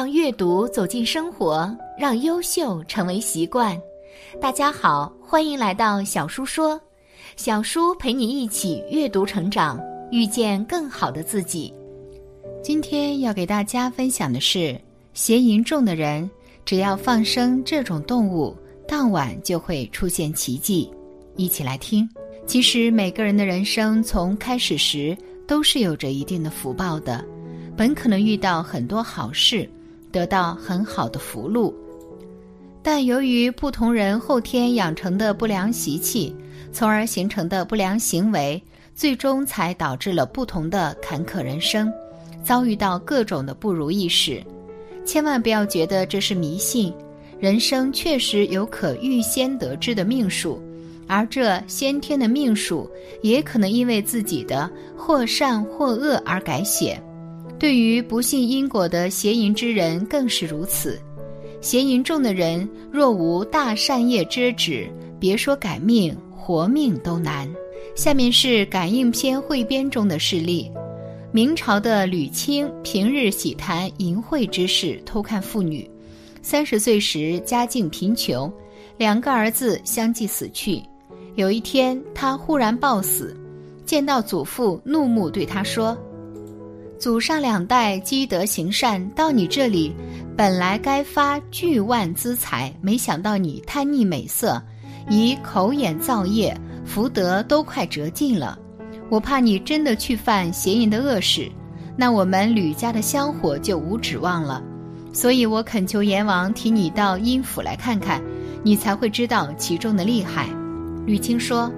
让阅读走进生活，让优秀成为习惯。大家好，欢迎来到小叔说，小叔陪你一起阅读成长，遇见更好的自己。今天要给大家分享的是，邪淫重的人，只要放生这种动物，当晚就会出现奇迹。一起来听。其实每个人的人生从开始时都是有着一定的福报的，本可能遇到很多好事。得到很好的福禄，但由于不同人后天养成的不良习气，从而形成的不良行为，最终才导致了不同的坎坷人生，遭遇到各种的不如意事。千万不要觉得这是迷信，人生确实有可预先得知的命数，而这先天的命数也可能因为自己的或善或恶而改写。对于不信因果的邪淫之人更是如此，邪淫重的人若无大善业遮止，别说改命，活命都难。下面是《感应篇汇编》中的事例：明朝的吕清平日喜谈淫秽之事，偷看妇女。三十岁时家境贫穷，两个儿子相继死去。有一天，他忽然暴死，见到祖父，怒目对他说。祖上两代积德行善，到你这里，本来该发巨万资财，没想到你贪溺美色，以口眼造业，福德都快折尽了。我怕你真的去犯邪淫的恶事，那我们吕家的香火就无指望了。所以我恳求阎王提你到阴府来看看，你才会知道其中的厉害。吕青说：“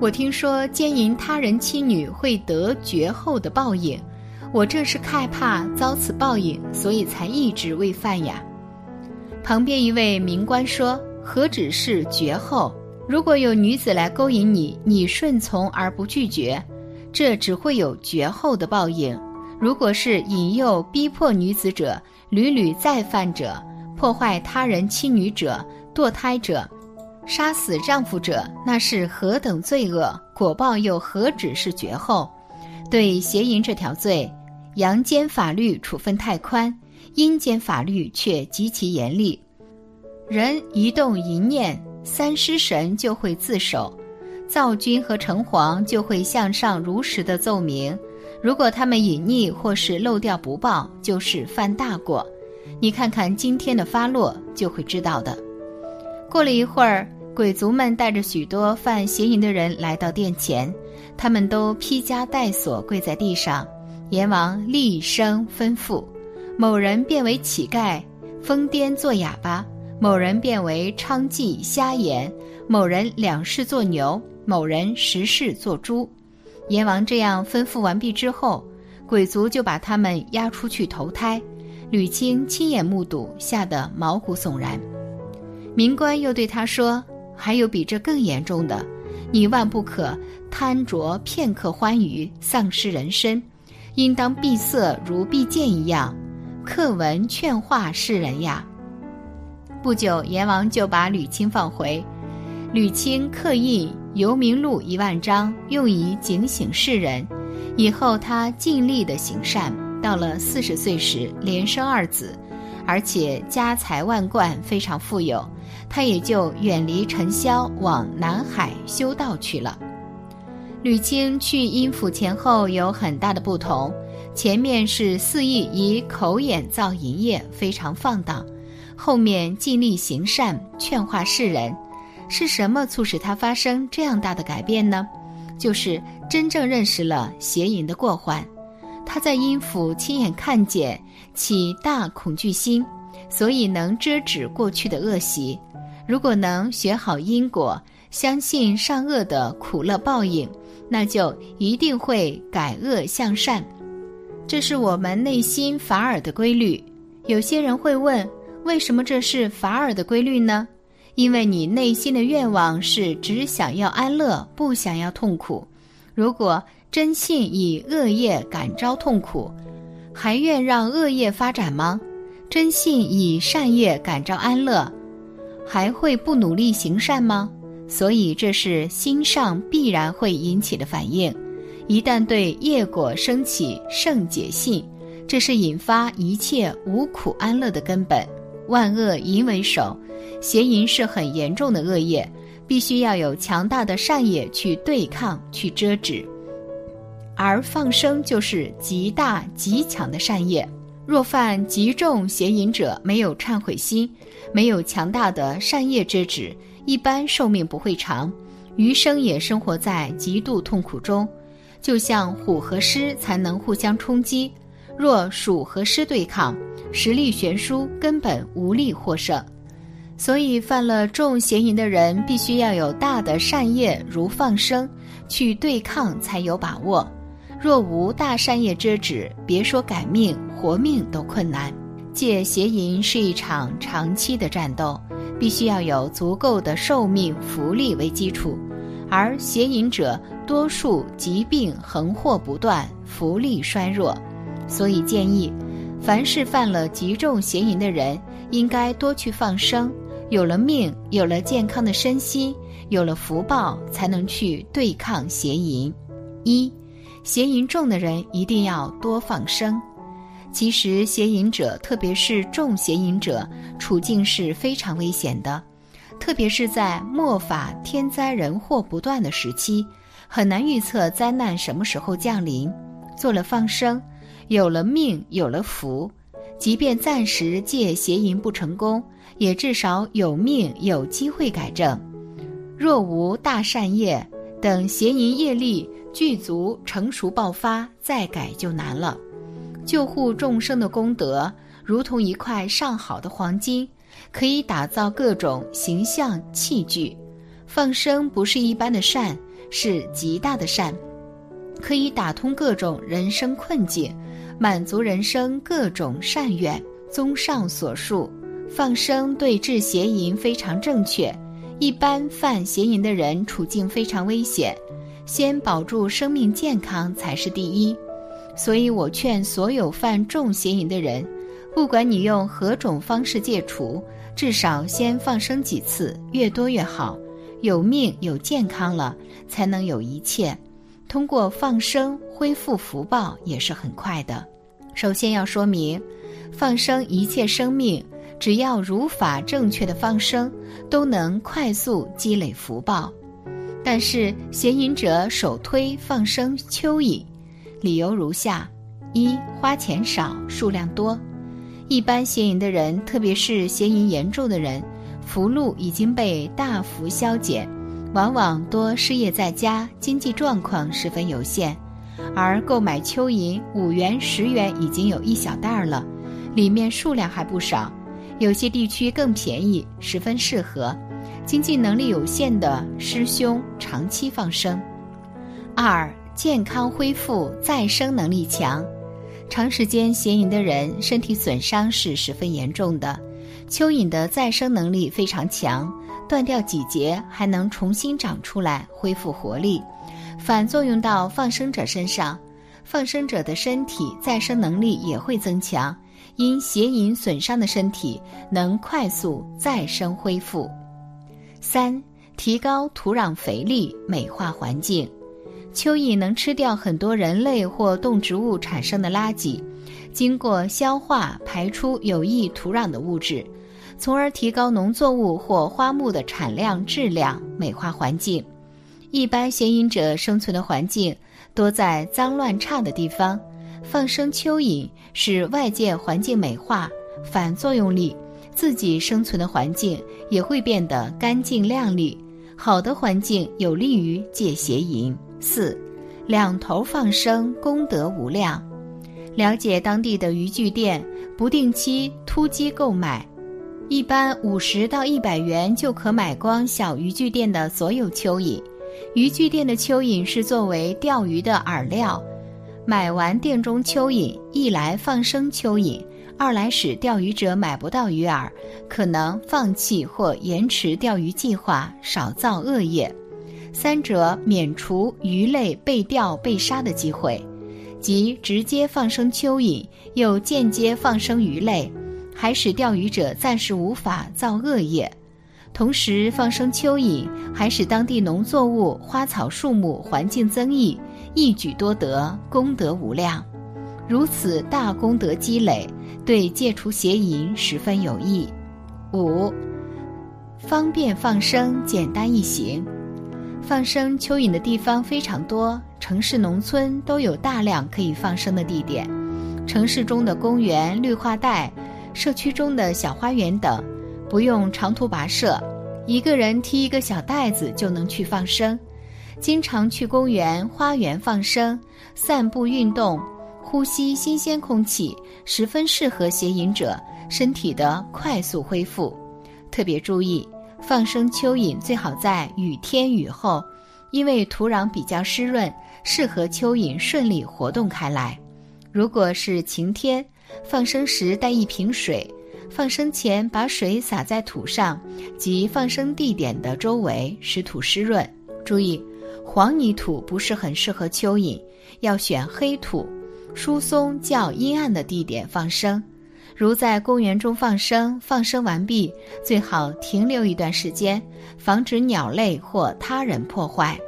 我听说奸淫他人妻女会得绝后的报应。”我正是害怕遭此报应，所以才一直未犯呀。旁边一位民官说：“何止是绝后？如果有女子来勾引你，你顺从而不拒绝，这只会有绝后的报应。如果是引诱、逼迫女子者，屡屡再犯者，破坏他人妻女者，堕胎者，杀死丈夫者，那是何等罪恶？果报又何止是绝后？对邪淫这条罪。”阳间法律处分太宽，阴间法律却极其严厉。人一动一念，三尸神就会自首，灶君和城隍就会向上如实的奏明。如果他们隐匿或是漏掉不报，就是犯大过。你看看今天的发落，就会知道的。过了一会儿，鬼族们带着许多犯邪淫的人来到殿前，他们都披枷带锁，跪在地上。阎王厉声吩咐，某人变为乞丐，疯癫做哑巴；某人变为娼妓瞎眼；某人两世做牛；某人十世做猪。阎王这样吩咐完毕之后，鬼族就把他们押出去投胎。吕青亲眼目睹，吓得毛骨悚然。民官又对他说：“还有比这更严重的，你万不可贪着片刻欢愉，丧失人身。”应当闭塞如闭剑一样，课文劝化世人呀。不久，阎王就把吕青放回。吕青刻印游明录一万章，用以警醒世人。以后他尽力的行善，到了四十岁时，连生二子，而且家财万贯，非常富有。他也就远离尘嚣，往南海修道去了。吕青去阴府前后有很大的不同，前面是肆意以口眼造营业，非常放荡；后面尽力行善，劝化世人。是什么促使他发生这样大的改变呢？就是真正认识了邪淫的过患。他在阴府亲眼看见，起大恐惧心，所以能遮止过去的恶习。如果能学好因果，相信善恶的苦乐报应，那就一定会改恶向善。这是我们内心法尔的规律。有些人会问：为什么这是法尔的规律呢？因为你内心的愿望是只想要安乐，不想要痛苦。如果真信以恶业感召痛苦，还愿让恶业发展吗？真信以善业感召安乐，还会不努力行善吗？所以这是心上必然会引起的反应。一旦对业果升起圣解性，这是引发一切无苦安乐的根本。万恶淫为首，邪淫是很严重的恶业，必须要有强大的善业去对抗、去遮止。而放生就是极大极强的善业。若犯极重邪淫者，没有忏悔心，没有强大的善业遮止，一般寿命不会长，余生也生活在极度痛苦中。就像虎和狮才能互相冲击，若鼠和狮对抗，实力悬殊，根本无力获胜。所以，犯了重邪淫的人，必须要有大的善业，如放生，去对抗才有把握。若无大善业遮止，别说改命，活命都困难。戒邪淫是一场长期的战斗，必须要有足够的寿命、福利为基础。而邪淫者多数疾病横祸不断，福利衰弱，所以建议，凡是犯了极重邪淫的人，应该多去放生。有了命，有了健康的身心，有了福报，才能去对抗邪淫。一。邪淫重的人一定要多放生。其实邪淫者，特别是重邪淫者，处境是非常危险的，特别是在末法天灾人祸不断的时期，很难预测灾难什么时候降临。做了放生，有了命，有了福，即便暂时戒邪淫不成功，也至少有命，有机会改正。若无大善业，等邪淫业力。具足成熟爆发，再改就难了。救护众生的功德，如同一块上好的黄金，可以打造各种形象器具。放生不是一般的善，是极大的善，可以打通各种人生困境，满足人生各种善愿。综上所述，放生对治邪淫非常正确。一般犯邪淫的人，处境非常危险。先保住生命健康才是第一，所以我劝所有犯重邪淫的人，不管你用何种方式戒除，至少先放生几次，越多越好。有命有健康了，才能有一切。通过放生恢复福报也是很快的。首先要说明，放生一切生命，只要如法正确的放生，都能快速积累福报。但是邪淫者首推放生蚯蚓，理由如下：一、花钱少，数量多。一般邪淫的人，特别是邪淫严重的人，福禄已经被大幅消减，往往多失业在家，经济状况十分有限。而购买蚯蚓五元、十元已经有一小袋了，里面数量还不少，有些地区更便宜，十分适合。经济能力有限的师兄长期放生。二、健康恢复再生能力强，长时间邪淫的人身体损伤是十分严重的。蚯蚓的再生能力非常强，断掉几节还能重新长出来，恢复活力。反作用到放生者身上，放生者的身体再生能力也会增强，因邪淫损伤的身体能快速再生恢复。三、提高土壤肥力，美化环境。蚯蚓能吃掉很多人类或动植物产生的垃圾，经过消化排出有益土壤的物质，从而提高农作物或花木的产量、质量，美化环境。一般嫌淫者生存的环境多在脏乱差的地方，放生蚯蚓使外界环境美化，反作用力。自己生存的环境也会变得干净亮丽，好的环境有利于戒邪淫。四，两头放生功德无量。了解当地的渔具店，不定期突击购买，一般五十到一百元就可买光小渔具店的所有蚯蚓。渔具店的蚯蚓是作为钓鱼的饵料，买完店中蚯蚓，一来放生蚯蚓，二来使钓鱼者买不到鱼饵，可能放弃或延迟钓鱼计划，少造恶业。三者免除鱼类被钓被杀的机会，即直接放生蚯蚓，又间接放生鱼类，还使钓鱼者暂时无法造恶业。同时，放生蚯蚓还使当地农作物、花草树木环境增益，一举多得，功德无量。如此大功德积累，对戒除邪淫十分有益。五，方便放生，简单易行。放生蚯蚓的地方非常多，城市、农村都有大量可以放生的地点。城市中的公园、绿化带，社区中的小花园等。不用长途跋涉，一个人提一个小袋子就能去放生。经常去公园、花园放生，散步运动，呼吸新鲜空气，十分适合邪淫者身体的快速恢复。特别注意，放生蚯蚓最好在雨天雨后，因为土壤比较湿润，适合蚯蚓顺利活动开来。如果是晴天，放生时带一瓶水。放生前把水洒在土上及放生地点的周围，使土湿润。注意，黄泥土不是很适合蚯蚓，要选黑土、疏松较阴暗的地点放生。如在公园中放生，放生完毕最好停留一段时间，防止鸟类或他人破坏。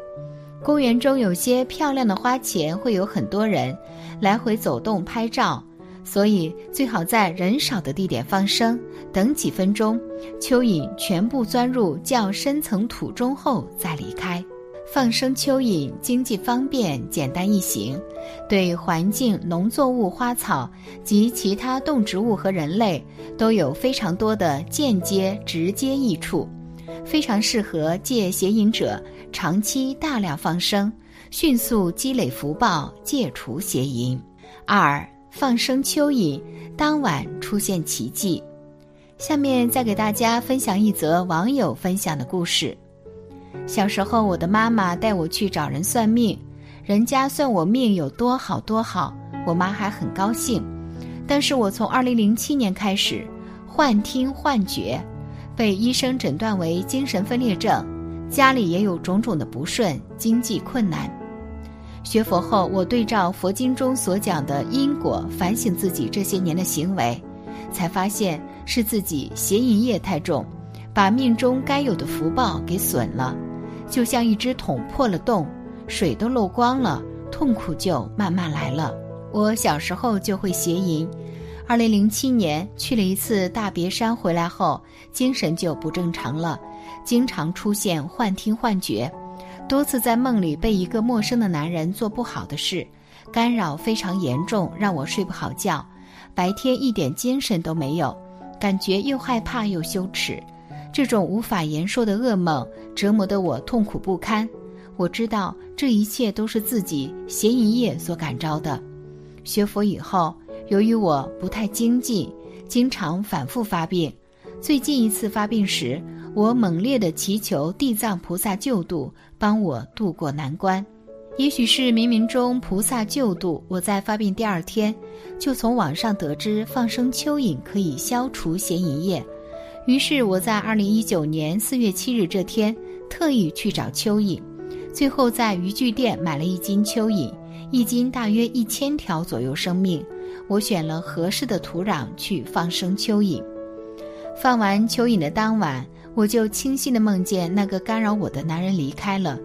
公园中有些漂亮的花前，会有很多人来回走动拍照。所以最好在人少的地点放生，等几分钟，蚯蚓全部钻入较深层土中后再离开。放生蚯蚓经济方便、简单易行，对环境、农作物、花草及其他动植物和人类都有非常多的间接、直接益处，非常适合借邪淫者长期大量放生，迅速积累福报，戒除邪淫。二。放生蚯蚓，当晚出现奇迹。下面再给大家分享一则网友分享的故事。小时候，我的妈妈带我去找人算命，人家算我命有多好多好，我妈还很高兴。但是我从二零零七年开始幻听幻觉，被医生诊断为精神分裂症，家里也有种种的不顺，经济困难。学佛后，我对照佛经中所讲的因果，反省自己这些年的行为，才发现是自己邪淫业太重，把命中该有的福报给损了，就像一只桶破了洞，水都漏光了，痛苦就慢慢来了。我小时候就会邪淫，二零零七年去了一次大别山，回来后精神就不正常了，经常出现幻听幻觉。多次在梦里被一个陌生的男人做不好的事，干扰非常严重，让我睡不好觉，白天一点精神都没有，感觉又害怕又羞耻，这种无法言说的噩梦折磨得我痛苦不堪。我知道这一切都是自己邪淫业所感召的。学佛以后，由于我不太精进，经常反复发病。最近一次发病时，我猛烈地祈求地藏菩萨救度，帮我渡过难关。也许是冥冥中菩萨救度，我在发病第二天，就从网上得知放生蚯蚓可以消除邪淫业。于是我在二零一九年四月七日这天，特意去找蚯蚓，最后在渔具店买了一斤蚯蚓，一斤大约一千条左右生命。我选了合适的土壤去放生蚯蚓。放完蚯蚓的当晚，我就清晰地梦见那个干扰我的男人离开了。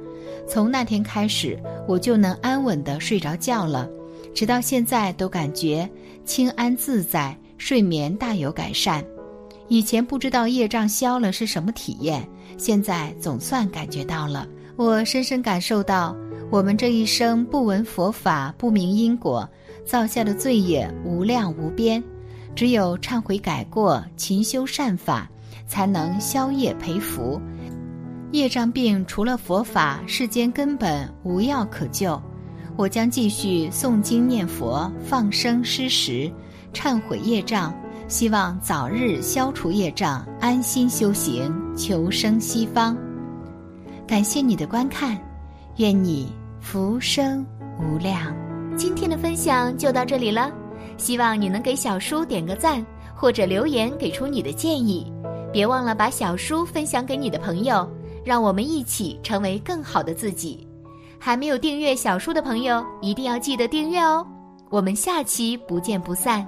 从那天开始，我就能安稳地睡着觉了，直到现在都感觉清安自在，睡眠大有改善。以前不知道业障消了是什么体验，现在总算感觉到了。我深深感受到，我们这一生不闻佛法，不明因果，造下的罪业无量无边。只有忏悔改过、勤修善法，才能消业培福。业障病除了佛法，世间根本无药可救。我将继续诵经念佛、放生施食、忏悔业障，希望早日消除业障，安心修行，求生西方。感谢你的观看，愿你福生无量。今天的分享就到这里了，希望你能给小叔点个赞，或者留言给出你的建议。别忘了把小叔分享给你的朋友，让我们一起成为更好的自己。还没有订阅小叔的朋友，一定要记得订阅哦。我们下期不见不散。